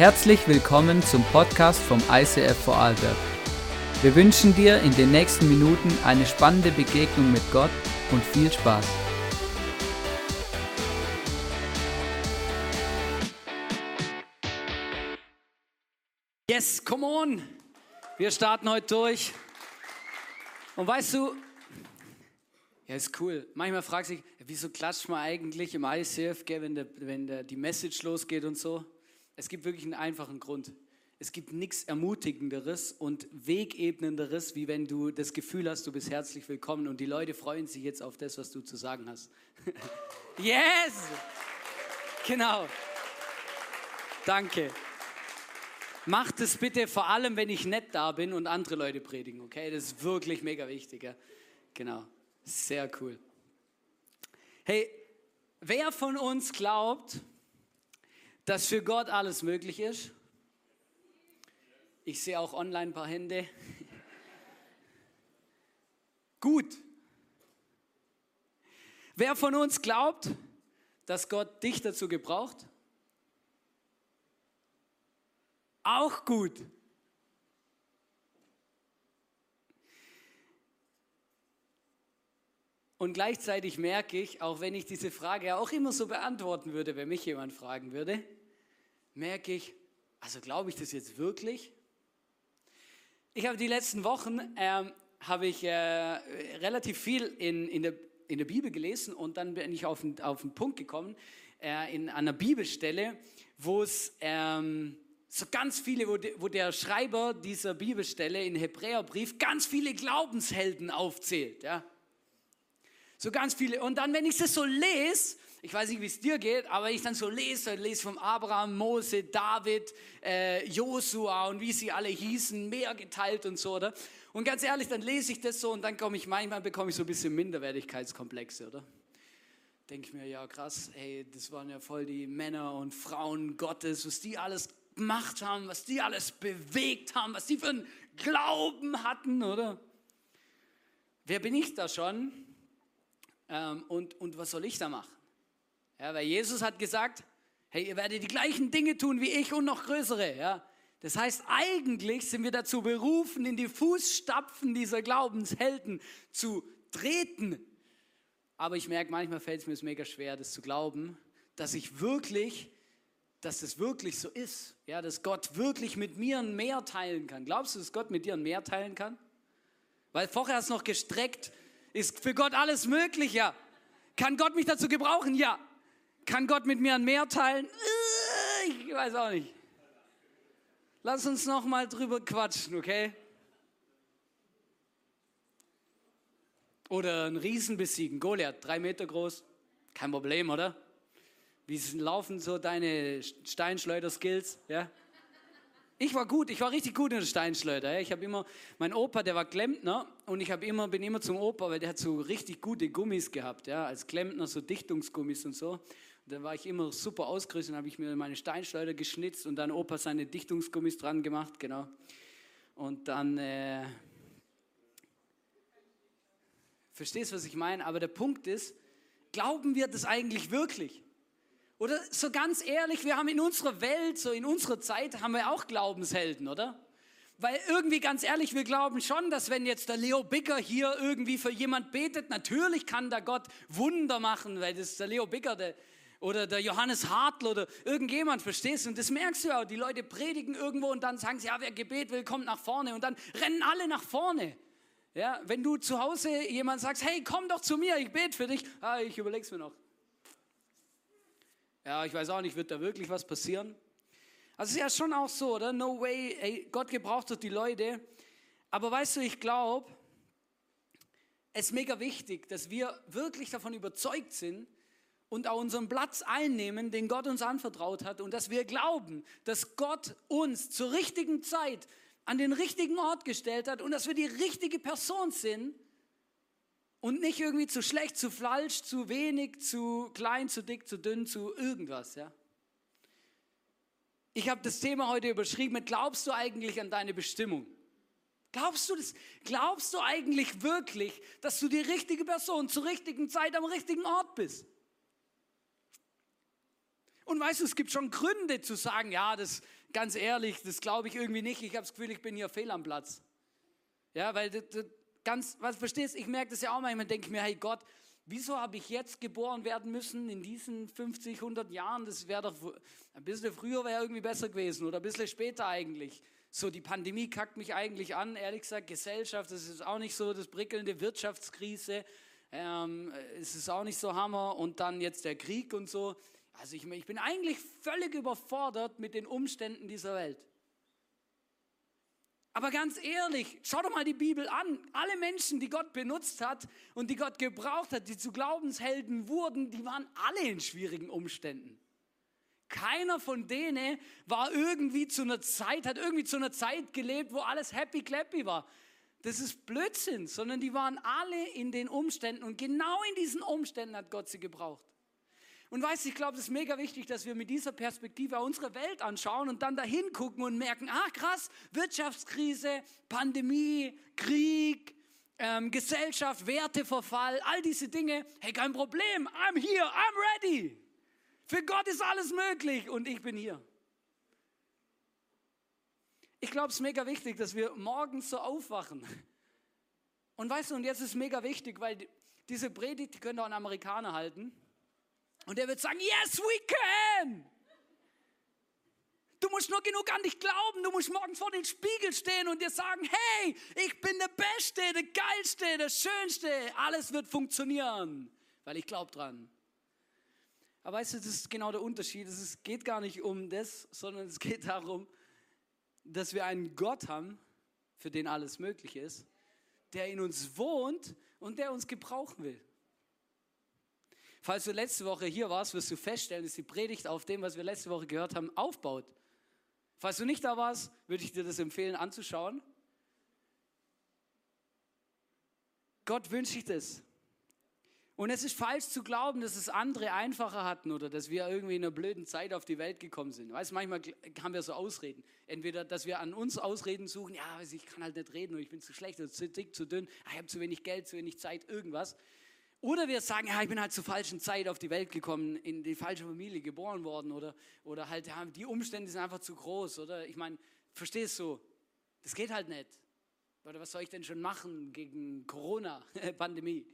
Herzlich willkommen zum Podcast vom ICF Vorarlberg. Wir wünschen dir in den nächsten Minuten eine spannende Begegnung mit Gott und viel Spaß. Yes, come on! Wir starten heute durch. Und weißt du, ja, ist cool. Manchmal fragt sich, wieso klatscht man eigentlich im ICF, gell, wenn, der, wenn der, die Message losgeht und so? Es gibt wirklich einen einfachen Grund. Es gibt nichts Ermutigenderes und Wegebnenderes, wie wenn du das Gefühl hast, du bist herzlich willkommen und die Leute freuen sich jetzt auf das, was du zu sagen hast. yes! Genau. Danke. Macht es bitte vor allem, wenn ich nett da bin und andere Leute predigen, okay? Das ist wirklich mega wichtig. Ja? Genau. Sehr cool. Hey, wer von uns glaubt, dass für Gott alles möglich ist? Ich sehe auch online ein paar Hände. Gut. Wer von uns glaubt, dass Gott dich dazu gebraucht? Auch gut. Und gleichzeitig merke ich, auch wenn ich diese Frage auch immer so beantworten würde, wenn mich jemand fragen würde, merke ich, also glaube ich das jetzt wirklich? Ich habe die letzten Wochen ähm, habe ich äh, relativ viel in, in, der, in der Bibel gelesen und dann bin ich auf, einen, auf einen Punkt gekommen äh, in einer Bibelstelle, wo es ähm, so ganz viele, wo, de, wo der Schreiber dieser Bibelstelle in Hebräerbrief ganz viele Glaubenshelden aufzählt. Ja? So ganz viele. Und dann, wenn ich das so lese, ich weiß nicht, wie es dir geht, aber ich dann so lese, lese vom Abraham, Mose, David, äh, Josua und wie sie alle hießen, mehr geteilt und so, oder? Und ganz ehrlich, dann lese ich das so und dann komme ich, manchmal bekomme ich so ein bisschen Minderwertigkeitskomplexe, oder? Denke ich mir, ja krass, hey, das waren ja voll die Männer und Frauen Gottes, was die alles gemacht haben, was die alles bewegt haben, was die für einen Glauben hatten, oder? Wer bin ich da schon? Ähm, und, und was soll ich da machen? Ja, weil Jesus hat gesagt, hey, ihr werdet die gleichen Dinge tun wie ich und noch größere. Ja? Das heißt, eigentlich sind wir dazu berufen, in die Fußstapfen dieser Glaubenshelden zu treten. Aber ich merke, manchmal fällt es mir mega schwer, das zu glauben, dass ich wirklich, dass es wirklich so ist. Ja, dass Gott wirklich mit mir ein Meer teilen kann. Glaubst du, dass Gott mit dir ein Meer teilen kann? Weil vorher hast du noch gestreckt, ist für Gott alles möglich, ja. Kann Gott mich dazu gebrauchen? Ja. Kann Gott mit mir ein Meer teilen? Äh, ich weiß auch nicht. Lass uns noch mal drüber quatschen, okay? Oder einen Riesen besiegen, Goliath, drei Meter groß, kein Problem, oder? Wie laufen so deine Steinschleuder-Skills, ja? Ich war gut, ich war richtig gut in der Steinschleuder. Ich habe immer, mein Opa, der war Klempner und ich immer, bin immer zum Opa, weil der hat so richtig gute Gummis gehabt, ja, als Klempner, so Dichtungsgummis und so. Dann war ich immer super ausgerüstet und habe ich mir meine Steinschleuder geschnitzt und dann Opa seine Dichtungsgummis dran gemacht, genau. Und dann, äh, verstehst was ich meine? Aber der Punkt ist, glauben wir das eigentlich wirklich? Oder so ganz ehrlich, wir haben in unserer Welt, so in unserer Zeit, haben wir auch Glaubenshelden, oder? Weil irgendwie ganz ehrlich, wir glauben schon, dass wenn jetzt der Leo Bicker hier irgendwie für jemand betet, natürlich kann da Gott Wunder machen, weil das ist der Leo Bicker der, oder der Johannes Hartl oder irgendjemand, verstehst du? Und das merkst du auch, die Leute predigen irgendwo und dann sagen sie, ja, wer Gebet will, kommt nach vorne und dann rennen alle nach vorne. Ja, wenn du zu Hause jemand sagst, hey, komm doch zu mir, ich bete für dich, ah, ich überleg's mir noch. Ja, ich weiß auch nicht, wird da wirklich was passieren? Also ist ja schon auch so, oder? No way, ey, Gott gebraucht doch die Leute. Aber weißt du, ich glaube, es ist mega wichtig, dass wir wirklich davon überzeugt sind und auch unseren Platz einnehmen, den Gott uns anvertraut hat und dass wir glauben, dass Gott uns zur richtigen Zeit an den richtigen Ort gestellt hat und dass wir die richtige Person sind, und nicht irgendwie zu schlecht, zu falsch, zu wenig, zu klein, zu dick, zu dünn, zu irgendwas. Ja? Ich habe das Thema heute überschrieben mit Glaubst du eigentlich an deine Bestimmung? Glaubst du das? Glaubst du eigentlich wirklich, dass du die richtige Person zur richtigen Zeit am richtigen Ort bist? Und weißt du, es gibt schon Gründe zu sagen, ja, das ganz ehrlich, das glaube ich irgendwie nicht. Ich habe das Gefühl, ich bin hier fehl am Platz. Ja, weil das, ganz, was verstehst, ich merke das ja auch manchmal, denke ich mir, hey Gott, wieso habe ich jetzt geboren werden müssen in diesen 50, 100 Jahren? Das wäre doch, ein bisschen früher wäre irgendwie besser gewesen oder ein bisschen später eigentlich. So, die Pandemie kackt mich eigentlich an, ehrlich gesagt, Gesellschaft, das ist auch nicht so das prickelnde Wirtschaftskrise, ähm, es ist auch nicht so Hammer und dann jetzt der Krieg und so. Also ich, ich bin eigentlich völlig überfordert mit den Umständen dieser Welt. Aber ganz ehrlich, schau doch mal die Bibel an. Alle Menschen, die Gott benutzt hat und die Gott gebraucht hat, die zu Glaubenshelden wurden, die waren alle in schwierigen Umständen. Keiner von denen war irgendwie zu einer Zeit, hat irgendwie zu einer Zeit gelebt, wo alles happy clappy war. Das ist Blödsinn, sondern die waren alle in den Umständen und genau in diesen Umständen hat Gott sie gebraucht. Und weißt du, ich glaube, es ist mega wichtig, dass wir mit dieser Perspektive unsere Welt anschauen und dann dahin gucken und merken, ach krass, Wirtschaftskrise, Pandemie, Krieg, ähm, Gesellschaft, Werteverfall, all diese Dinge. Hey, kein Problem, I'm here, I'm ready. Für Gott ist alles möglich und ich bin hier. Ich glaube, es ist mega wichtig, dass wir morgens so aufwachen. Und weißt du, und jetzt ist es mega wichtig, weil diese Predigt, die könnte auch ein Amerikaner halten. Und er wird sagen, yes, we can. Du musst nur genug an dich glauben. Du musst morgens vor den Spiegel stehen und dir sagen, hey, ich bin der Beste, der Geilste, der Schönste. Alles wird funktionieren, weil ich glaube dran. Aber weißt du, das ist genau der Unterschied. Es geht gar nicht um das, sondern es geht darum, dass wir einen Gott haben, für den alles möglich ist, der in uns wohnt und der uns gebrauchen will. Falls du letzte Woche hier warst, wirst du feststellen, dass die Predigt auf dem, was wir letzte Woche gehört haben, aufbaut. Falls du nicht da warst, würde ich dir das empfehlen anzuschauen. Gott wünscht sich das. Und es ist falsch zu glauben, dass es andere einfacher hatten oder dass wir irgendwie in einer blöden Zeit auf die Welt gekommen sind. Weißt, manchmal haben wir so Ausreden. Entweder, dass wir an uns Ausreden suchen, ja, ich kann halt nicht reden oder ich bin zu schlecht oder zu dick, zu dünn, ich habe zu wenig Geld, zu wenig Zeit, irgendwas. Oder wir sagen, ja, ich bin halt zur falschen Zeit auf die Welt gekommen, in die falsche Familie geboren worden oder, oder halt, ja, die Umstände sind einfach zu groß, oder? Ich meine, verstehst du? Das geht halt nicht. Oder was soll ich denn schon machen gegen Corona-Pandemie?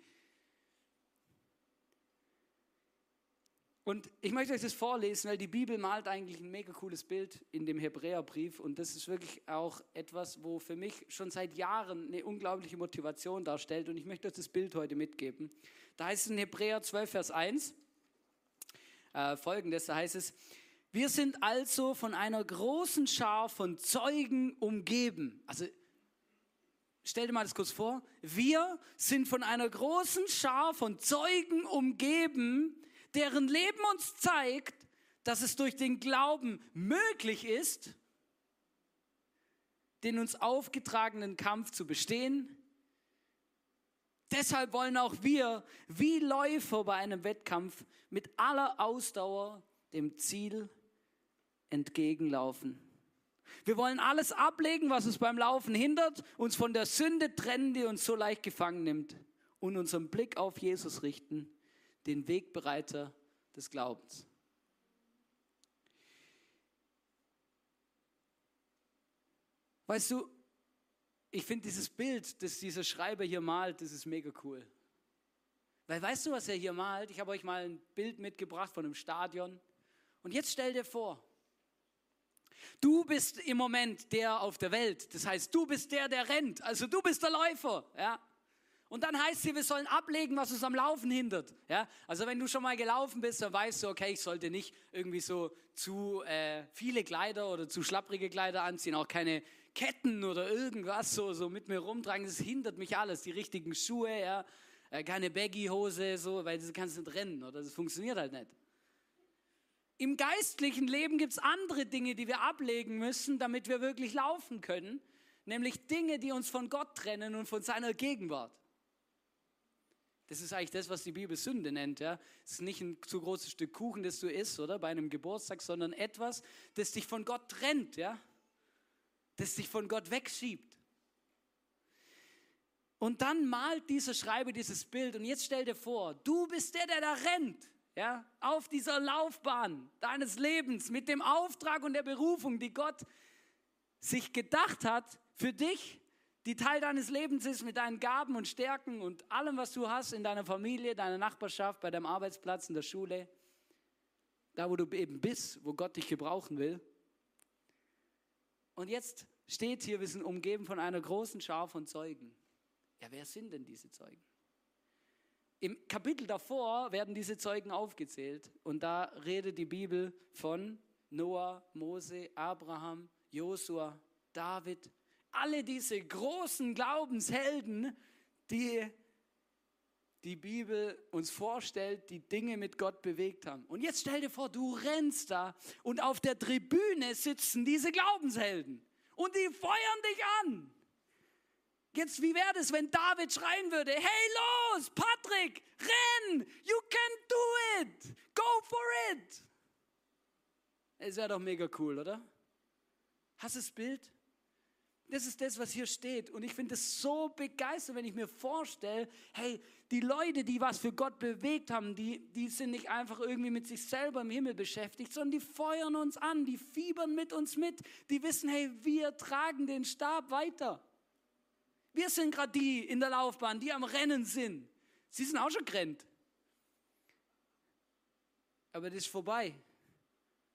Und ich möchte euch das vorlesen, weil die Bibel malt eigentlich ein mega cooles Bild in dem Hebräerbrief. Und das ist wirklich auch etwas, wo für mich schon seit Jahren eine unglaubliche Motivation darstellt. Und ich möchte euch das Bild heute mitgeben. Da heißt es in Hebräer 12, Vers 1 äh, folgendes: Da heißt es, wir sind also von einer großen Schar von Zeugen umgeben. Also stell dir mal das kurz vor. Wir sind von einer großen Schar von Zeugen umgeben, deren Leben uns zeigt, dass es durch den Glauben möglich ist, den uns aufgetragenen Kampf zu bestehen. Deshalb wollen auch wir, wie Läufer bei einem Wettkampf, mit aller Ausdauer dem Ziel entgegenlaufen. Wir wollen alles ablegen, was uns beim Laufen hindert, uns von der Sünde trennen, die uns so leicht gefangen nimmt, und unseren Blick auf Jesus richten, den Wegbereiter des Glaubens. Weißt du, ich finde dieses Bild, das dieser Schreiber hier malt, das ist mega cool. Weil weißt du, was er hier malt? Ich habe euch mal ein Bild mitgebracht von einem Stadion. Und jetzt stell dir vor, du bist im Moment der auf der Welt. Das heißt, du bist der, der rennt. Also du bist der Läufer. Ja? Und dann heißt es, wir sollen ablegen, was uns am Laufen hindert. Ja? Also wenn du schon mal gelaufen bist, dann weißt du, okay, ich sollte nicht irgendwie so zu äh, viele Kleider oder zu schlapprige Kleider anziehen, auch keine Ketten oder irgendwas so, so mit mir rumtragen. Das hindert mich alles. Die richtigen Schuhe, ja? Äh, keine Baggy-Hose, so, weil du kannst nicht rennen oder das funktioniert halt nicht. Im geistlichen Leben gibt es andere Dinge, die wir ablegen müssen, damit wir wirklich laufen können. Nämlich Dinge, die uns von Gott trennen und von seiner Gegenwart. Das ist eigentlich das, was die Bibel Sünde nennt. Ja? Es ist nicht ein zu großes Stück Kuchen, das du isst, oder bei einem Geburtstag, sondern etwas, das dich von Gott trennt, ja? das dich von Gott wegschiebt. Und dann malt dieser Schreiber dieses Bild und jetzt stell dir vor, du bist der, der da rennt. ja, auf dieser Laufbahn deines Lebens mit dem Auftrag und der Berufung, die Gott sich gedacht hat für dich, die Teil deines Lebens ist mit deinen Gaben und Stärken und allem, was du hast in deiner Familie, deiner Nachbarschaft, bei deinem Arbeitsplatz, in der Schule, da wo du eben bist, wo Gott dich gebrauchen will. Und jetzt steht hier, wir sind umgeben von einer großen Schar von Zeugen. Ja, wer sind denn diese Zeugen? Im Kapitel davor werden diese Zeugen aufgezählt und da redet die Bibel von Noah, Mose, Abraham, Josua, David, alle diese großen Glaubenshelden, die die Bibel uns vorstellt, die Dinge mit Gott bewegt haben. Und jetzt stell dir vor, du rennst da und auf der Tribüne sitzen diese Glaubenshelden und die feuern dich an. Jetzt, wie wäre es, wenn David schreien würde, hey los, Patrick, renn, you can do it, go for it. Es wäre doch mega cool, oder? Hast du das Bild? Das ist das, was hier steht. Und ich finde es so begeistert, wenn ich mir vorstelle, hey, die Leute, die was für Gott bewegt haben, die, die sind nicht einfach irgendwie mit sich selber im Himmel beschäftigt, sondern die feuern uns an, die fiebern mit uns mit, die wissen, hey, wir tragen den Stab weiter. Wir sind gerade die in der Laufbahn, die am Rennen sind. Sie sind auch schon gerannt. Aber das ist vorbei.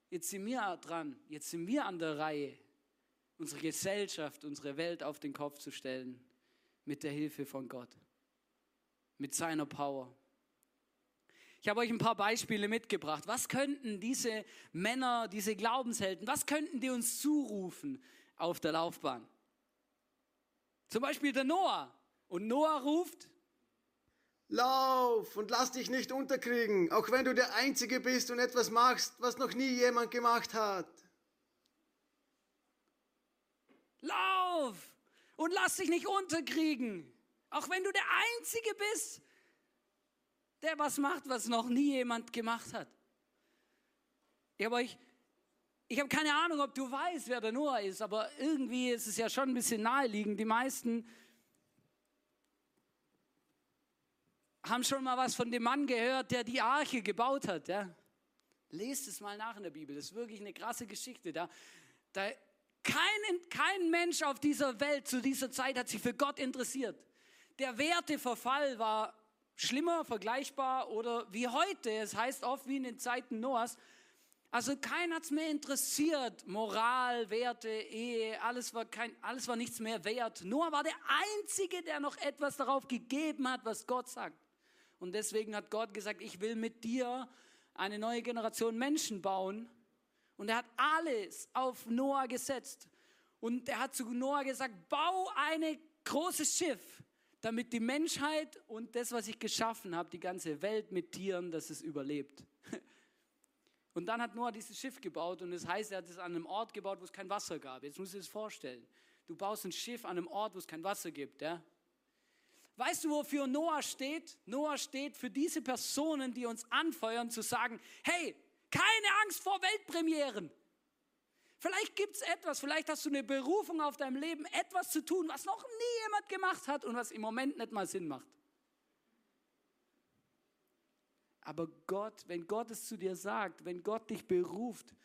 Jetzt sind wir dran, jetzt sind wir an der Reihe unsere Gesellschaft, unsere Welt auf den Kopf zu stellen mit der Hilfe von Gott, mit seiner Power. Ich habe euch ein paar Beispiele mitgebracht. Was könnten diese Männer, diese Glaubenshelden, was könnten die uns zurufen auf der Laufbahn? Zum Beispiel der Noah. Und Noah ruft, Lauf und lass dich nicht unterkriegen, auch wenn du der Einzige bist und etwas machst, was noch nie jemand gemacht hat. Lauf und lass dich nicht unterkriegen. Auch wenn du der Einzige bist, der was macht, was noch nie jemand gemacht hat. Ich habe euch, ich habe keine Ahnung, ob du weißt, wer der Noah ist, aber irgendwie ist es ja schon ein bisschen naheliegend. Die meisten haben schon mal was von dem Mann gehört, der die Arche gebaut hat. Ja? Lest es mal nach in der Bibel. Das ist wirklich eine krasse Geschichte. Da, da kein, kein Mensch auf dieser Welt zu dieser Zeit hat sich für Gott interessiert. Der Werteverfall war schlimmer, vergleichbar oder wie heute. Es heißt oft wie in den Zeiten Noahs. Also kein es mehr interessiert. Moral, Werte, Ehe, alles war, kein, alles war nichts mehr wert. Noah war der Einzige, der noch etwas darauf gegeben hat, was Gott sagt. Und deswegen hat Gott gesagt, ich will mit dir eine neue Generation Menschen bauen, und er hat alles auf Noah gesetzt. Und er hat zu Noah gesagt, bau ein großes Schiff, damit die Menschheit und das, was ich geschaffen habe, die ganze Welt mit Tieren, dass es überlebt. Und dann hat Noah dieses Schiff gebaut und das heißt, er hat es an einem Ort gebaut, wo es kein Wasser gab. Jetzt du dir das vorstellen. Du baust ein Schiff an einem Ort, wo es kein Wasser gibt. Ja? Weißt du, wofür Noah steht? Noah steht für diese Personen, die uns anfeuern, zu sagen, hey, keine Angst vor Weltpremieren. Vielleicht gibt es etwas, vielleicht hast du eine Berufung auf deinem Leben, etwas zu tun, was noch nie jemand gemacht hat und was im Moment nicht mal Sinn macht. Aber Gott, wenn Gott es zu dir sagt, wenn Gott dich beruft,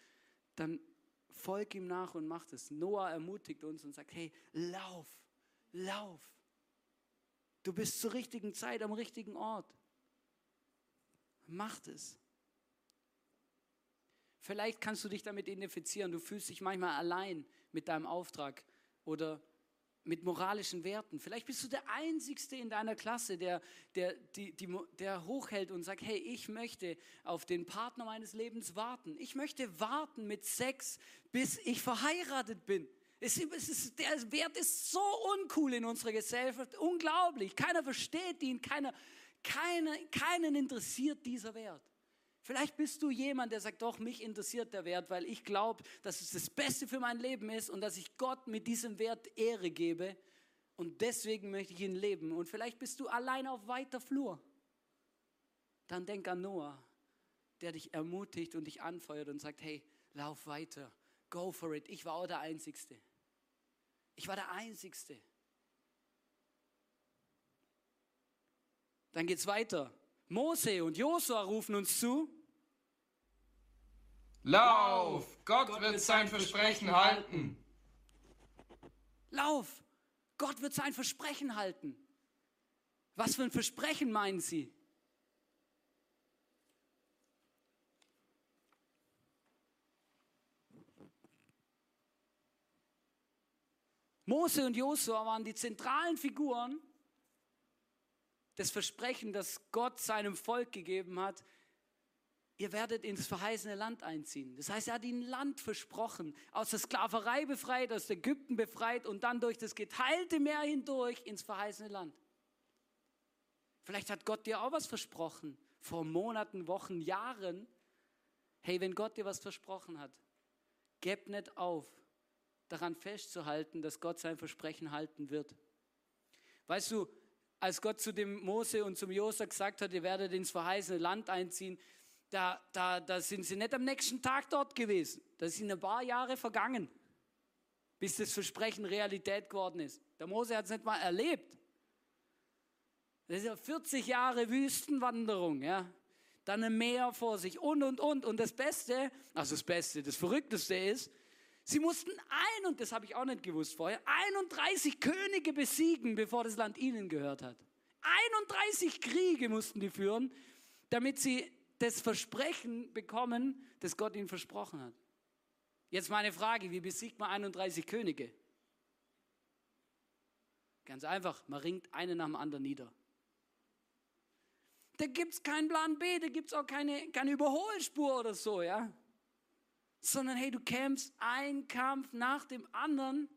dann folg ihm nach und mach es. Noah ermutigt uns und sagt, hey, lauf, lauf. Du bist zur richtigen Zeit am richtigen Ort. Macht es. Vielleicht kannst du dich damit identifizieren. Du fühlst dich manchmal allein mit deinem Auftrag oder mit moralischen Werten. Vielleicht bist du der Einzigste in deiner Klasse, der, der, die, die, der hochhält und sagt, hey, ich möchte auf den Partner meines Lebens warten. Ich möchte warten mit Sex, bis ich verheiratet bin. Es ist, der Wert ist so uncool in unserer Gesellschaft, unglaublich. Keiner versteht ihn, keiner, keiner, keinen interessiert dieser Wert. Vielleicht bist du jemand, der sagt, doch, mich interessiert der Wert, weil ich glaube, dass es das Beste für mein Leben ist und dass ich Gott mit diesem Wert Ehre gebe und deswegen möchte ich ihn leben. Und vielleicht bist du allein auf weiter Flur. Dann denk an Noah, der dich ermutigt und dich anfeuert und sagt, hey, lauf weiter, go for it. Ich war auch der Einzigste. Ich war der Einzigste. Dann geht es weiter. Mose und Josua rufen uns zu. Lauf! Gott, Gott wird sein Versprechen halten. Lauf! Gott wird sein Versprechen halten. Was für ein Versprechen meinen Sie? Mose und Josua waren die zentralen Figuren des Versprechens, das Gott seinem Volk gegeben hat. Ihr werdet ins verheißene Land einziehen. Das heißt, er hat ihnen Land versprochen, aus der Sklaverei befreit, aus Ägypten befreit und dann durch das geteilte Meer hindurch ins verheißene Land. Vielleicht hat Gott dir auch was versprochen, vor Monaten, Wochen, Jahren. Hey, wenn Gott dir was versprochen hat, gib nicht auf daran festzuhalten, dass Gott sein Versprechen halten wird. Weißt du, als Gott zu dem Mose und zum Josef gesagt hat, ihr werdet ins verheißene Land einziehen, da, da, da sind sie nicht am nächsten Tag dort gewesen. Da sind ein paar Jahre vergangen, bis das Versprechen Realität geworden ist. Der Mose hat es nicht mal erlebt. Das ist ja 40 Jahre Wüstenwanderung, ja. Dann ein Meer vor sich und, und, und. Und das Beste, also das Beste, das Verrückteste ist, Sie mussten ein, und das habe ich auch nicht gewusst vorher, 31 Könige besiegen, bevor das Land ihnen gehört hat. 31 Kriege mussten die führen, damit sie das Versprechen bekommen, das Gott ihnen versprochen hat. Jetzt meine Frage, wie besiegt man 31 Könige? Ganz einfach, man ringt einen nach dem anderen nieder. Da gibt es keinen Plan B, da gibt es auch keine, keine Überholspur oder so, ja sondern hey, du kämpfst einen Kampf nach dem anderen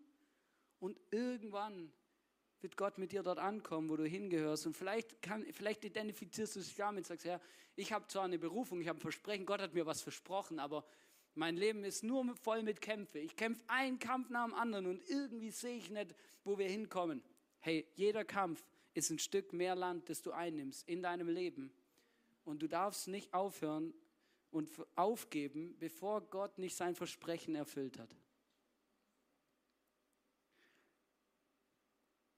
und irgendwann wird Gott mit dir dort ankommen, wo du hingehörst. Und vielleicht, kann, vielleicht identifizierst du dich damit und sagst, ja, ich habe zwar eine Berufung, ich habe ein Versprechen, Gott hat mir was versprochen, aber mein Leben ist nur voll mit Kämpfen. Ich kämpfe einen Kampf nach dem anderen und irgendwie sehe ich nicht, wo wir hinkommen. Hey, jeder Kampf ist ein Stück mehr Land, das du einnimmst in deinem Leben. Und du darfst nicht aufhören, und aufgeben, bevor Gott nicht sein Versprechen erfüllt hat.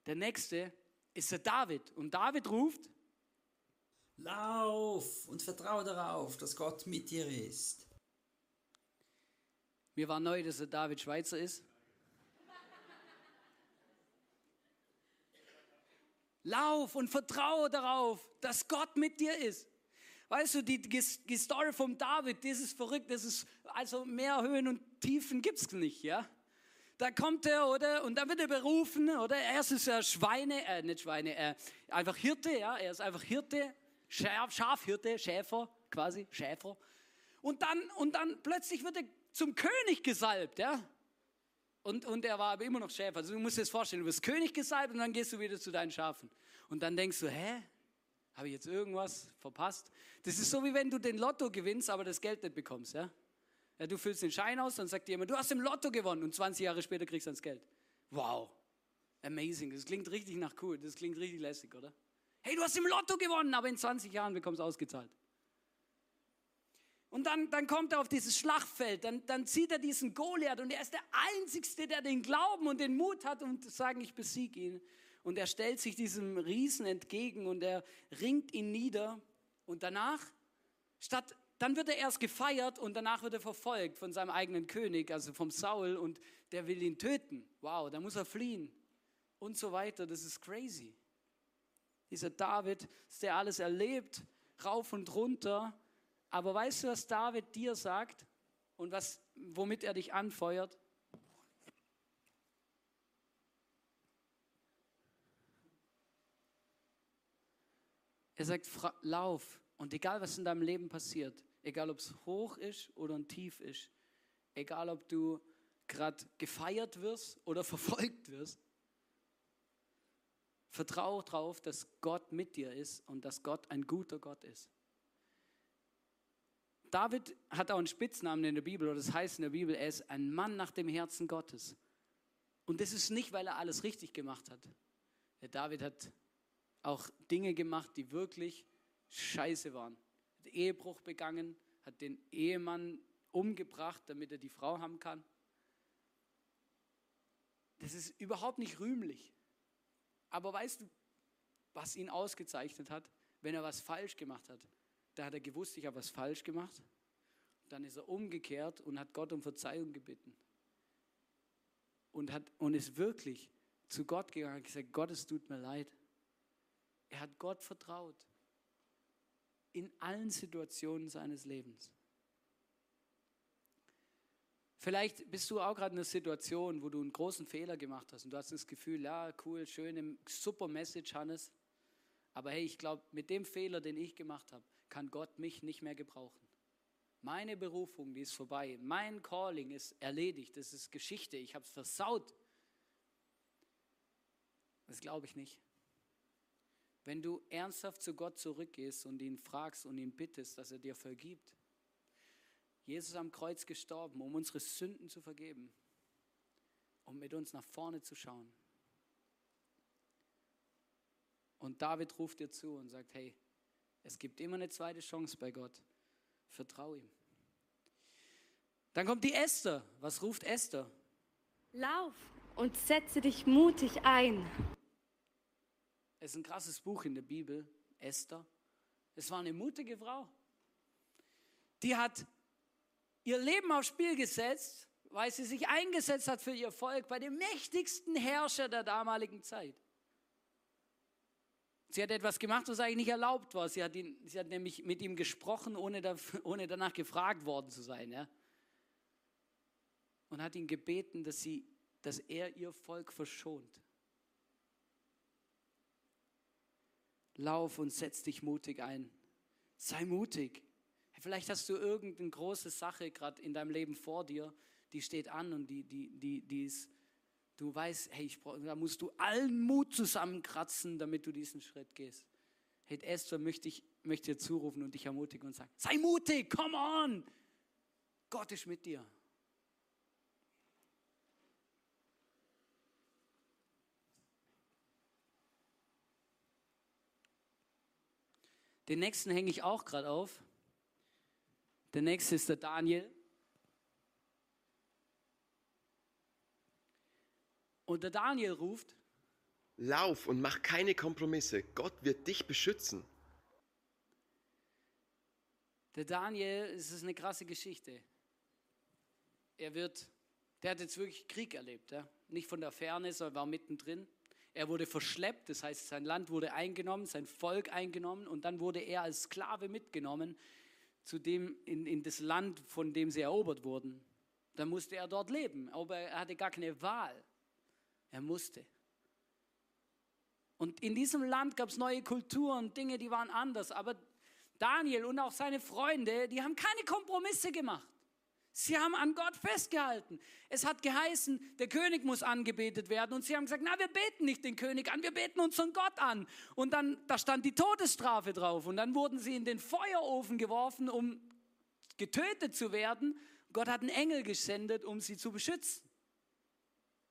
Der nächste ist der David. Und David ruft, Lauf und vertraue darauf, dass Gott mit dir ist. Mir war neu, dass der David Schweizer ist. Lauf und vertraue darauf, dass Gott mit dir ist. Weißt du, die, Story vom David, das ist verrückt, das ist, also mehr Höhen und Tiefen gibt es nicht, ja. Da kommt er, oder, und dann wird er berufen, oder, erst ist er Schweine, äh, nicht Schweine, äh, einfach Hirte, ja, er ist einfach Hirte, Schaf, Schafhirte, Schäfer, quasi, Schäfer. Und dann, und dann plötzlich wird er zum König gesalbt, ja. Und, und er war aber immer noch Schäfer. Also du musst dir das vorstellen, du wirst König gesalbt und dann gehst du wieder zu deinen Schafen. Und dann denkst du, hä, habe ich jetzt irgendwas verpasst? Das ist so, wie wenn du den Lotto gewinnst, aber das Geld nicht bekommst. Ja? ja du füllst den Schein aus, dann sagt dir jemand, du hast im Lotto gewonnen und 20 Jahre später kriegst du das Geld. Wow, amazing. Das klingt richtig nach cool. Das klingt richtig lässig, oder? Hey, du hast im Lotto gewonnen, aber in 20 Jahren bekommst du ausgezahlt. Und dann, dann kommt er auf dieses Schlachtfeld, dann, dann zieht er diesen Goliath und er ist der Einzige, der den Glauben und den Mut hat und sagen, ich besiege ihn und er stellt sich diesem Riesen entgegen und er ringt ihn nieder und danach, statt, dann wird er erst gefeiert und danach wird er verfolgt von seinem eigenen König, also vom Saul und der will ihn töten. Wow, da muss er fliehen und so weiter. Das ist crazy. Dieser David, der alles erlebt, rauf und runter. Aber weißt du, was David dir sagt und was, womit er dich anfeuert? Er sagt, lauf. Und egal, was in deinem Leben passiert, egal ob es hoch ist oder ein tief ist, egal ob du gerade gefeiert wirst oder verfolgt wirst, vertraue darauf, dass Gott mit dir ist und dass Gott ein guter Gott ist. David hat auch einen Spitznamen in der Bibel, oder das heißt in der Bibel, er ist ein Mann nach dem Herzen Gottes. Und das ist nicht, weil er alles richtig gemacht hat. Der David hat auch Dinge gemacht, die wirklich scheiße waren. Hat Ehebruch begangen, hat den Ehemann umgebracht, damit er die Frau haben kann. Das ist überhaupt nicht rühmlich. Aber weißt du, was ihn ausgezeichnet hat? wenn er was falsch gemacht hat. Da hat er gewusst, ich habe was falsch gemacht. Dann ist er umgekehrt und hat Gott um Verzeihung gebeten. Und, hat, und ist wirklich zu Gott gegangen und gesagt, Gott, es tut mir leid. Er hat Gott vertraut. In allen Situationen seines Lebens. Vielleicht bist du auch gerade in einer Situation, wo du einen großen Fehler gemacht hast und du hast das Gefühl, ja, cool, schöne, super Message, Hannes. Aber hey, ich glaube, mit dem Fehler, den ich gemacht habe, kann Gott mich nicht mehr gebrauchen. Meine Berufung, die ist vorbei. Mein Calling ist erledigt. Das ist Geschichte. Ich habe es versaut. Das glaube ich nicht. Wenn du ernsthaft zu Gott zurückgehst und ihn fragst und ihn bittest, dass er dir vergibt. Jesus am Kreuz gestorben, um unsere Sünden zu vergeben, um mit uns nach vorne zu schauen. Und David ruft dir zu und sagt, hey, es gibt immer eine zweite Chance bei Gott. Vertrau ihm. Dann kommt die Esther. Was ruft Esther? Lauf und setze dich mutig ein. Es ist ein krasses Buch in der Bibel, Esther. Es war eine mutige Frau. Die hat ihr Leben aufs Spiel gesetzt, weil sie sich eingesetzt hat für ihr Volk bei dem mächtigsten Herrscher der damaligen Zeit. Sie hat etwas gemacht, was eigentlich nicht erlaubt war. Sie hat, ihn, sie hat nämlich mit ihm gesprochen, ohne, da, ohne danach gefragt worden zu sein. Ja? Und hat ihn gebeten, dass, sie, dass er ihr Volk verschont. Lauf und setz dich mutig ein. Sei mutig. Vielleicht hast du irgendeine große Sache gerade in deinem Leben vor dir, die steht an und die, die, die, die ist, du weißt, hey, ich brauch, da musst du allen Mut zusammenkratzen, damit du diesen Schritt gehst. Hey, Esther möchte ich möchte dir zurufen und dich ermutigen und sagen, sei mutig, come on. Gott ist mit dir. Den nächsten hänge ich auch gerade auf. Der nächste ist der Daniel. Und der Daniel ruft, Lauf und mach keine Kompromisse. Gott wird dich beschützen. der Daniel, es ist eine krasse Geschichte. Er wird, der hat jetzt wirklich Krieg erlebt, ja? nicht von der Ferne, sondern war mittendrin. Er wurde verschleppt, das heißt, sein Land wurde eingenommen, sein Volk eingenommen und dann wurde er als Sklave mitgenommen zu dem, in, in das Land, von dem sie erobert wurden. Dann musste er dort leben, aber er hatte gar keine Wahl. Er musste. Und in diesem Land gab es neue Kulturen, Dinge, die waren anders. Aber Daniel und auch seine Freunde, die haben keine Kompromisse gemacht. Sie haben an Gott festgehalten. Es hat geheißen, der König muss angebetet werden. Und sie haben gesagt, na, wir beten nicht den König an, wir beten unseren Gott an. Und dann, da stand die Todesstrafe drauf. Und dann wurden sie in den Feuerofen geworfen, um getötet zu werden. Gott hat einen Engel gesendet, um sie zu beschützen.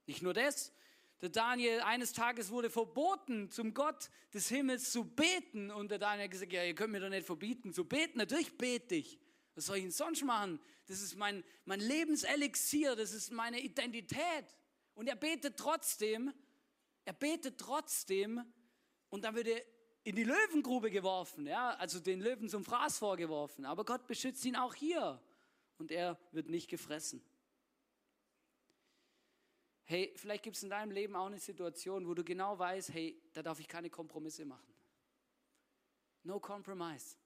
Nicht nur das. Der Daniel, eines Tages wurde verboten, zum Gott des Himmels zu beten. Und der Daniel hat gesagt, ja, ihr könnt mir doch nicht verbieten zu beten. Natürlich bete ich. Was soll ich denn sonst machen? Das ist mein, mein Lebenselixier, das ist meine Identität. Und er betet trotzdem, er betet trotzdem und dann wird er in die Löwengrube geworfen, ja, also den Löwen zum Fraß vorgeworfen. Aber Gott beschützt ihn auch hier und er wird nicht gefressen. Hey, vielleicht gibt es in deinem Leben auch eine Situation, wo du genau weißt, hey, da darf ich keine Kompromisse machen. No compromise.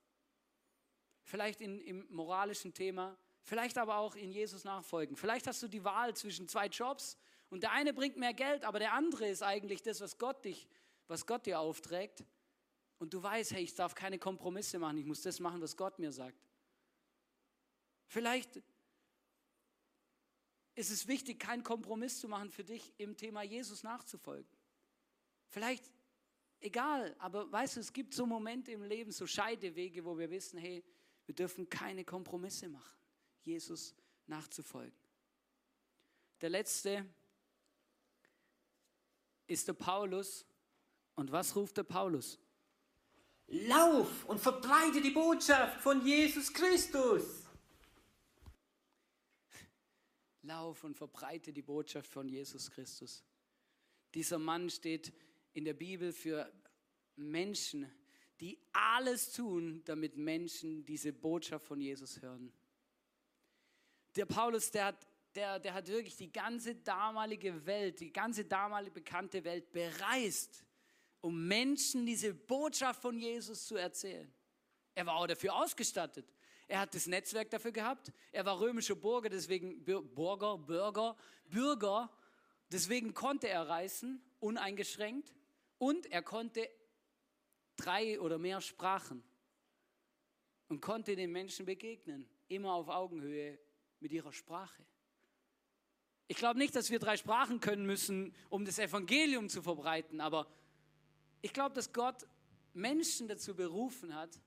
Vielleicht in, im moralischen Thema, vielleicht aber auch in Jesus nachfolgen. Vielleicht hast du die Wahl zwischen zwei Jobs und der eine bringt mehr Geld, aber der andere ist eigentlich das, was Gott, dich, was Gott dir aufträgt. Und du weißt, hey, ich darf keine Kompromisse machen, ich muss das machen, was Gott mir sagt. Vielleicht ist es wichtig, keinen Kompromiss zu machen für dich, im Thema Jesus nachzufolgen. Vielleicht, egal, aber weißt du, es gibt so Momente im Leben, so Scheidewege, wo wir wissen, hey, wir dürfen keine Kompromisse machen, Jesus nachzufolgen. Der letzte ist der Paulus. Und was ruft der Paulus? Lauf und verbreite die Botschaft von Jesus Christus. Lauf und verbreite die Botschaft von Jesus Christus. Dieser Mann steht in der Bibel für Menschen, die alles tun, damit Menschen diese Botschaft von Jesus hören. Der Paulus, der hat, der, der hat wirklich die ganze damalige Welt, die ganze damalige bekannte Welt bereist, um Menschen diese Botschaft von Jesus zu erzählen. Er war auch dafür ausgestattet. Er hat das Netzwerk dafür gehabt. Er war römischer Bürger, deswegen Bürger, Bürger, Bürger. Deswegen konnte er reisen, uneingeschränkt. Und er konnte drei oder mehr Sprachen und konnte den Menschen begegnen, immer auf Augenhöhe mit ihrer Sprache. Ich glaube nicht, dass wir drei Sprachen können müssen, um das Evangelium zu verbreiten, aber ich glaube, dass Gott Menschen dazu berufen hat,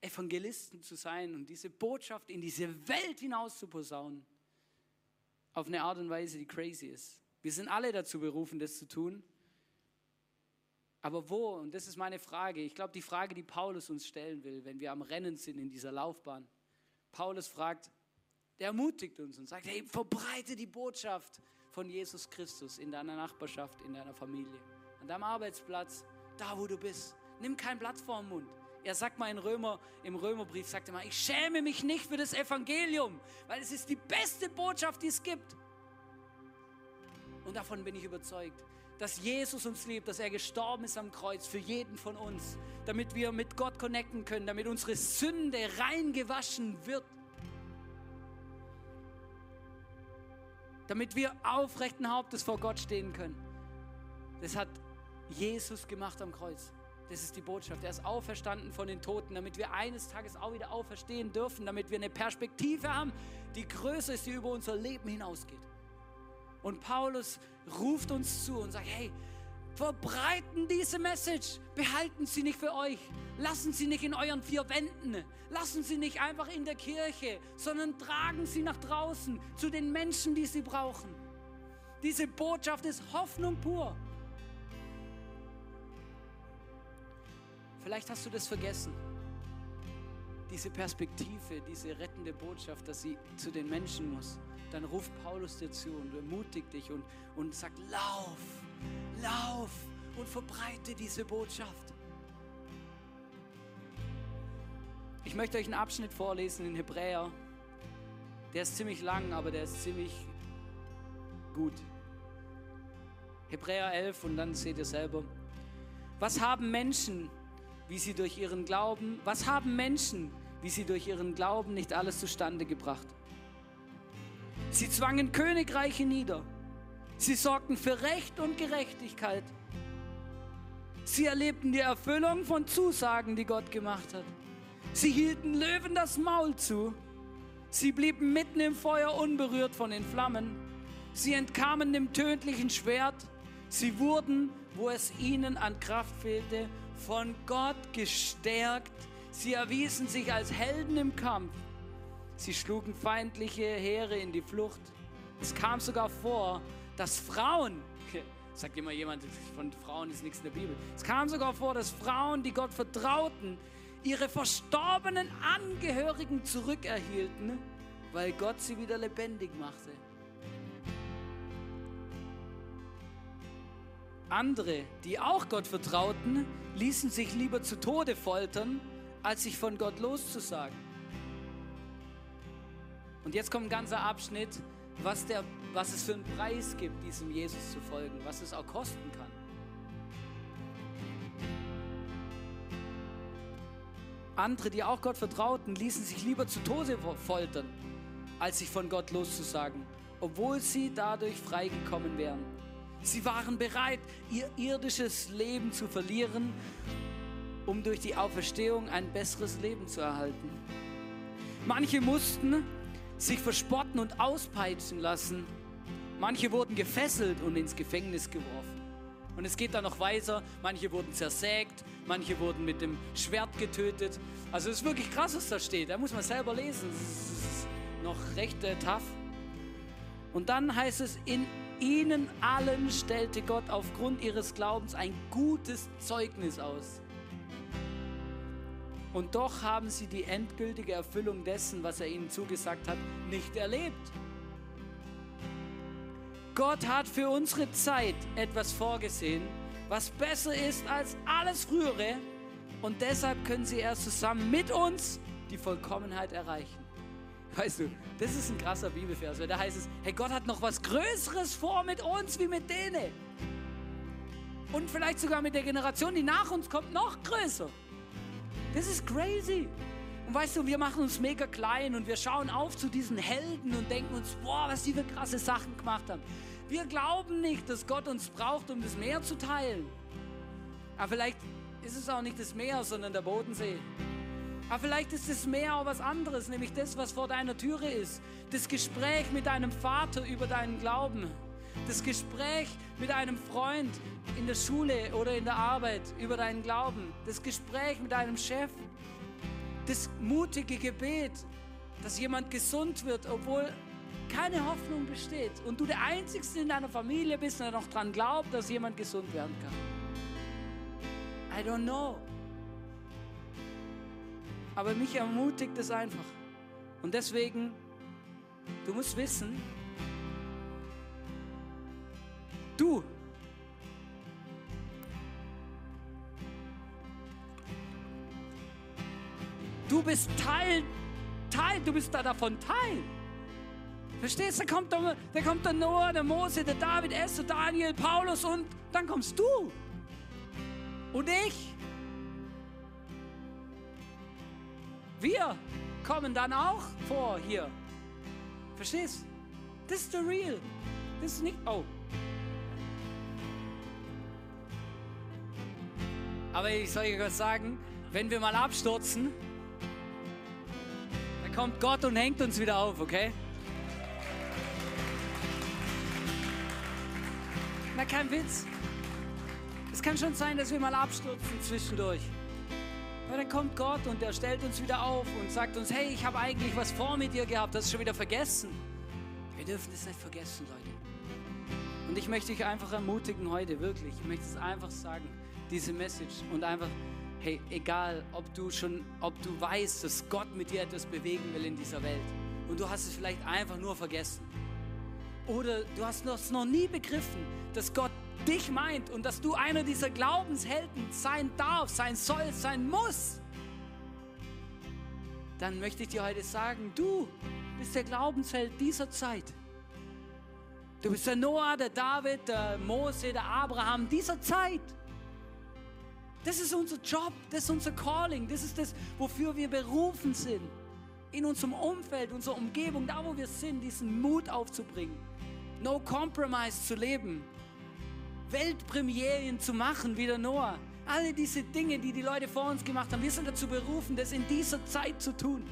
Evangelisten zu sein und diese Botschaft in diese Welt hinaus zu posaunen. Auf eine Art und Weise, die crazy ist. Wir sind alle dazu berufen, das zu tun. Aber wo? Und das ist meine Frage. Ich glaube, die Frage, die Paulus uns stellen will, wenn wir am Rennen sind in dieser Laufbahn. Paulus fragt, der ermutigt uns und sagt, hey, verbreite die Botschaft von Jesus Christus in deiner Nachbarschaft, in deiner Familie, an deinem Arbeitsplatz, da wo du bist. Nimm kein Blatt vor den Mund. Er sagt mal in Römer, im Römerbrief, sagt er mal, ich schäme mich nicht für das Evangelium, weil es ist die beste Botschaft, die es gibt. Und davon bin ich überzeugt, dass Jesus uns liebt, dass er gestorben ist am Kreuz für jeden von uns, damit wir mit Gott connecten können, damit unsere Sünde reingewaschen wird. Damit wir aufrechten Hauptes vor Gott stehen können. Das hat Jesus gemacht am Kreuz. Das ist die Botschaft. Er ist auferstanden von den Toten, damit wir eines Tages auch wieder auferstehen dürfen, damit wir eine Perspektive haben, die größer ist, die über unser Leben hinausgeht. Und Paulus ruft uns zu und sagt, hey, verbreiten diese Message, behalten sie nicht für euch, lassen sie nicht in euren vier Wänden, lassen sie nicht einfach in der Kirche, sondern tragen sie nach draußen zu den Menschen, die sie brauchen. Diese Botschaft ist Hoffnung pur. Vielleicht hast du das vergessen. Diese Perspektive, diese rettende Botschaft, dass sie zu den Menschen muss. Dann ruft Paulus dir zu und ermutigt dich und, und sagt, lauf, lauf und verbreite diese Botschaft. Ich möchte euch einen Abschnitt vorlesen in Hebräer. Der ist ziemlich lang, aber der ist ziemlich gut. Hebräer 11 und dann seht ihr selber. Was haben Menschen wie sie durch ihren Glauben, was haben Menschen, wie sie durch ihren Glauben nicht alles zustande gebracht? Sie zwangen Königreiche nieder. Sie sorgten für Recht und Gerechtigkeit. Sie erlebten die Erfüllung von Zusagen, die Gott gemacht hat. Sie hielten Löwen das Maul zu. Sie blieben mitten im Feuer unberührt von den Flammen. Sie entkamen dem tödlichen Schwert. Sie wurden, wo es ihnen an Kraft fehlte, von Gott gestärkt. Sie erwiesen sich als Helden im Kampf. Sie schlugen feindliche Heere in die Flucht. Es kam sogar vor, dass Frauen, sagt immer jemand, von Frauen ist nichts in der Bibel, es kam sogar vor, dass Frauen, die Gott vertrauten, ihre verstorbenen Angehörigen zurückerhielten, weil Gott sie wieder lebendig machte. Andere, die auch Gott vertrauten, ließen sich lieber zu Tode foltern, als sich von Gott loszusagen. Und jetzt kommt ein ganzer Abschnitt, was, der, was es für einen Preis gibt, diesem Jesus zu folgen, was es auch kosten kann. Andere, die auch Gott vertrauten, ließen sich lieber zu Tode foltern, als sich von Gott loszusagen, obwohl sie dadurch freigekommen wären. Sie waren bereit, ihr irdisches Leben zu verlieren, um durch die Auferstehung ein besseres Leben zu erhalten. Manche mussten sich verspotten und auspeitschen lassen. Manche wurden gefesselt und ins Gefängnis geworfen. Und es geht dann noch weiter. Manche wurden zersägt, manche wurden mit dem Schwert getötet. Also es ist wirklich krass, was da steht. Da muss man selber lesen. Das ist noch recht äh, tough. Und dann heißt es, in ihnen allen stellte Gott aufgrund ihres Glaubens ein gutes Zeugnis aus. Und doch haben sie die endgültige Erfüllung dessen, was er ihnen zugesagt hat, nicht erlebt. Gott hat für unsere Zeit etwas vorgesehen, was besser ist als alles Frühere Und deshalb können sie erst zusammen mit uns die Vollkommenheit erreichen. Weißt du, das ist ein krasser Bibelvers, weil da heißt es, hey, Gott hat noch was Größeres vor mit uns wie mit denen. Und vielleicht sogar mit der Generation, die nach uns kommt, noch größer. Das ist crazy. Und weißt du, wir machen uns mega klein und wir schauen auf zu diesen Helden und denken uns, boah, was die für krasse Sachen gemacht haben. Wir glauben nicht, dass Gott uns braucht, um das Meer zu teilen. Aber vielleicht ist es auch nicht das Meer, sondern der Bodensee. Aber vielleicht ist das Meer auch was anderes, nämlich das, was vor deiner Türe ist. Das Gespräch mit deinem Vater über deinen Glauben. Das Gespräch mit einem Freund in der Schule oder in der Arbeit über deinen Glauben. Das Gespräch mit deinem Chef. Das mutige Gebet, dass jemand gesund wird, obwohl keine Hoffnung besteht und du der Einzige in deiner Familie bist, der noch daran glaubt, dass jemand gesund werden kann. I don't know. Aber mich ermutigt es einfach. Und deswegen, du musst wissen, du, du bist Teil, Teil, du bist da davon Teil. Verstehst du? Da kommt, der, da kommt der Noah, der Mose, der David, Esther, Daniel, Paulus und dann kommst du. Und ich. Wir kommen dann auch vor hier. Verstehst? Das ist the real. Das ist nicht. Oh. Aber ich soll dir was sagen, wenn wir mal abstürzen, dann kommt Gott und hängt uns wieder auf, okay? Na, kein Witz. Es kann schon sein, dass wir mal abstürzen zwischendurch. Aber dann kommt Gott und er stellt uns wieder auf und sagt uns, hey, ich habe eigentlich was vor mit dir gehabt, das ist schon wieder vergessen. Wir dürfen das nicht vergessen, Leute. Und ich möchte dich einfach ermutigen heute, wirklich. Ich möchte es einfach sagen, diese Message. Und einfach, hey, egal, ob du schon, ob du weißt, dass Gott mit dir etwas bewegen will in dieser Welt. Und du hast es vielleicht einfach nur vergessen. Oder du hast es noch nie begriffen, dass Gott dich meint und dass du einer dieser Glaubenshelden sein darf, sein soll, sein muss. Dann möchte ich dir heute sagen, du bist der Glaubensheld dieser Zeit. Du bist der Noah, der David, der Mose, der Abraham dieser Zeit. Das ist unser Job, das ist unser Calling, das ist das, wofür wir berufen sind. In unserem Umfeld, unserer Umgebung, da wo wir sind, diesen Mut aufzubringen. No Compromise zu leben. Weltpremieren zu machen, wie der Noah. Alle diese Dinge, die die Leute vor uns gemacht haben, wir sind dazu berufen, das in dieser Zeit zu tun.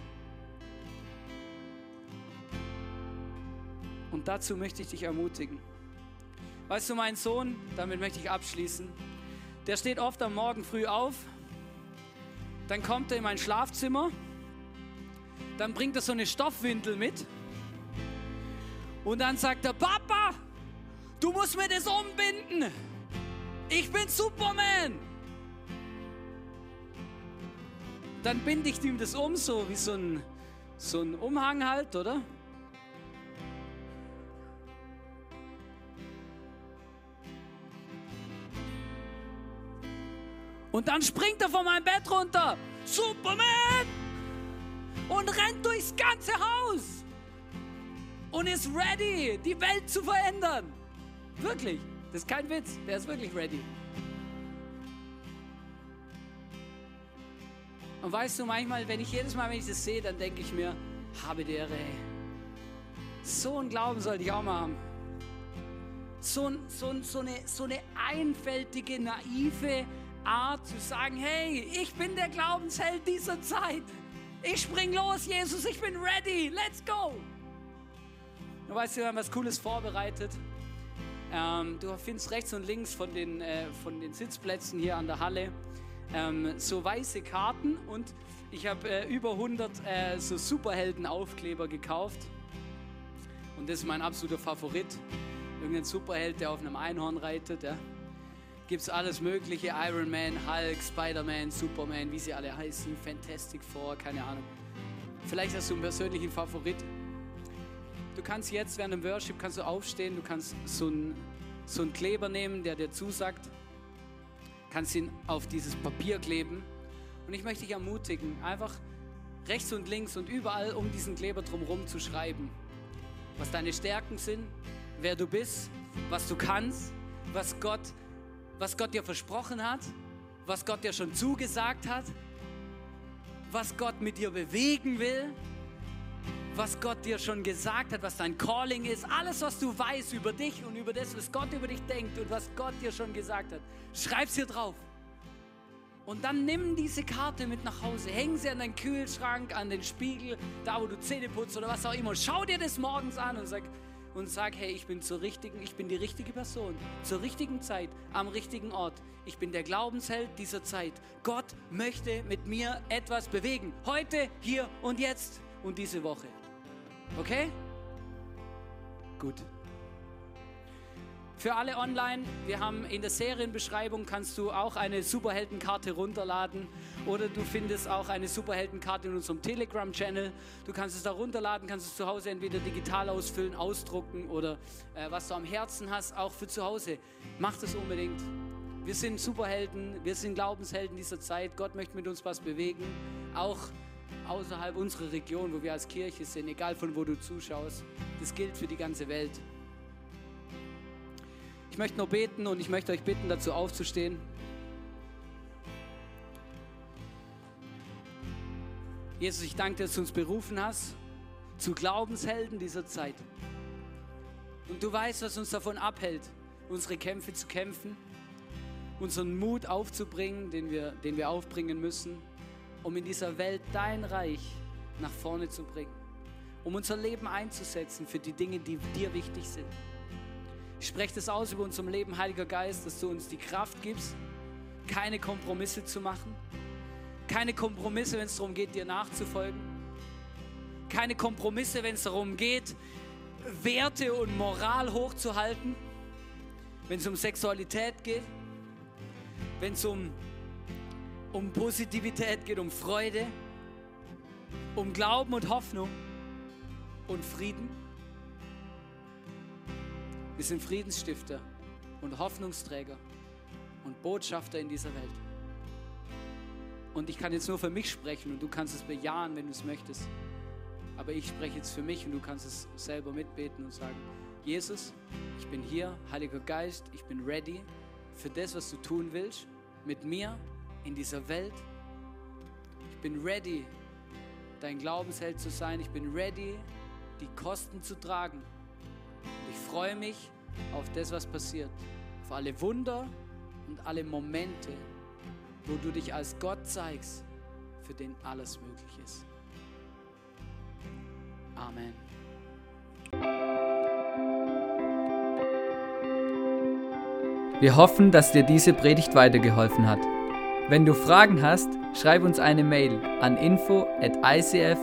Und dazu möchte ich dich ermutigen. Weißt du, mein Sohn, damit möchte ich abschließen, der steht oft am Morgen früh auf, dann kommt er in mein Schlafzimmer, dann bringt er so eine Stoffwindel mit und dann sagt er, Papa, du musst mir das umbinden. Ich bin Superman. Dann binde ich ihm das um, so wie so ein, so ein Umhang halt, oder? Und dann springt er von meinem Bett runter. Superman! Und rennt durchs ganze Haus. Und ist ready, die Welt zu verändern. Wirklich. Das ist kein Witz. Der ist wirklich ready. Und weißt du, manchmal, wenn ich jedes Mal, wenn ich das sehe, dann denke ich mir, habe der ey. So einen Glauben sollte ich auch mal haben. So, so, so, eine, so eine einfältige, naive, Art zu sagen, hey, ich bin der Glaubensheld dieser Zeit. Ich spring los, Jesus, ich bin ready, let's go. Du weißt, wir haben was Cooles vorbereitet. Ähm, du findest rechts und links von den, äh, von den Sitzplätzen hier an der Halle ähm, so weiße Karten und ich habe äh, über 100 äh, so Superhelden-Aufkleber gekauft. Und das ist mein absoluter Favorit. Irgendein Superheld, der auf einem Einhorn reitet. Ja gibt es alles Mögliche: Iron Man, Hulk, Spider-Man, Superman, wie sie alle heißen, Fantastic Four, keine Ahnung. Vielleicht hast du einen persönlichen Favorit. Du kannst jetzt während dem Worship kannst du aufstehen, du kannst so einen, so einen Kleber nehmen, der dir zusagt, kannst ihn auf dieses Papier kleben Und ich möchte dich ermutigen, einfach rechts und links und überall um diesen Kleber drumherum zu schreiben, was deine Stärken sind, wer du bist, was du kannst, was Gott, was Gott dir versprochen hat, was Gott dir schon zugesagt hat, was Gott mit dir bewegen will, was Gott dir schon gesagt hat, was dein Calling ist, alles, was du weißt über dich und über das, was Gott über dich denkt und was Gott dir schon gesagt hat. Schreib's hier drauf. Und dann nimm diese Karte mit nach Hause, häng sie an deinen Kühlschrank, an den Spiegel, da wo du Zähne putzt oder was auch immer. Schau dir das morgens an und sag, und sag, hey, ich bin zur richtigen, ich bin die richtige Person, zur richtigen Zeit, am richtigen Ort. Ich bin der Glaubensheld dieser Zeit. Gott möchte mit mir etwas bewegen. Heute, hier und jetzt und diese Woche. Okay? Gut. Für alle online, wir haben in der Serienbeschreibung kannst du auch eine Superheldenkarte runterladen oder du findest auch eine Superheldenkarte in unserem Telegram-Channel. Du kannst es da runterladen, kannst es zu Hause entweder digital ausfüllen, ausdrucken oder äh, was du am Herzen hast, auch für zu Hause. Mach das unbedingt. Wir sind Superhelden, wir sind Glaubenshelden dieser Zeit. Gott möchte mit uns was bewegen, auch außerhalb unserer Region, wo wir als Kirche sind, egal von wo du zuschaust. Das gilt für die ganze Welt. Ich möchte nur beten und ich möchte euch bitten, dazu aufzustehen. Jesus, ich danke dass du uns berufen hast zu Glaubenshelden dieser Zeit. Und du weißt, was uns davon abhält, unsere Kämpfe zu kämpfen, unseren Mut aufzubringen, den wir, den wir aufbringen müssen, um in dieser Welt dein Reich nach vorne zu bringen, um unser Leben einzusetzen für die Dinge, die dir wichtig sind. Ich spreche das aus über unserem Leben, Heiliger Geist, dass du uns die Kraft gibst, keine Kompromisse zu machen, keine Kompromisse, wenn es darum geht, dir nachzufolgen. Keine Kompromisse, wenn es darum geht, Werte und Moral hochzuhalten. Wenn es um Sexualität geht. Wenn es um, um Positivität geht, um Freude. Um Glauben und Hoffnung. Und Frieden. Wir sind Friedensstifter und Hoffnungsträger und Botschafter in dieser Welt. Und ich kann jetzt nur für mich sprechen und du kannst es bejahen, wenn du es möchtest. Aber ich spreche jetzt für mich und du kannst es selber mitbeten und sagen, Jesus, ich bin hier, Heiliger Geist, ich bin ready für das, was du tun willst, mit mir in dieser Welt. Ich bin ready, dein Glaubensheld zu sein. Ich bin ready, die Kosten zu tragen. Freue mich auf das, was passiert. Auf alle Wunder und alle Momente, wo du dich als Gott zeigst, für den alles möglich ist. Amen. Wir hoffen, dass dir diese Predigt weitergeholfen hat. Wenn du Fragen hast, schreib uns eine Mail an info at icf-vlbg.at.